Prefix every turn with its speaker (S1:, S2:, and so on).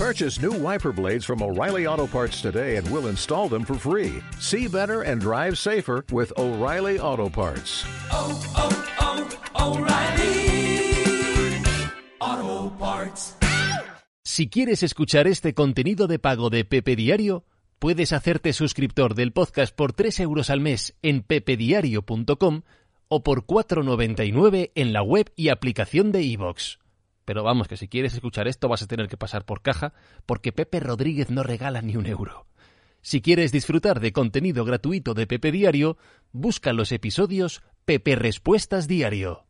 S1: Purchase new wiper blades from O'Reilly Auto Parts today and we'll install them for free. See better and drive safer with O'Reilly Auto Parts.
S2: oh, oh, O'Reilly Auto Parts.
S3: Si quieres escuchar este contenido de pago de Pepe Diario, puedes hacerte suscriptor del podcast por 3 euros al mes en pepediario.com o por 4,99 en la web y aplicación de iVoox. Pero vamos, que si quieres escuchar esto vas a tener que pasar por caja porque Pepe Rodríguez no regala ni un euro. Si quieres disfrutar de contenido gratuito de Pepe Diario, busca los episodios Pepe Respuestas Diario.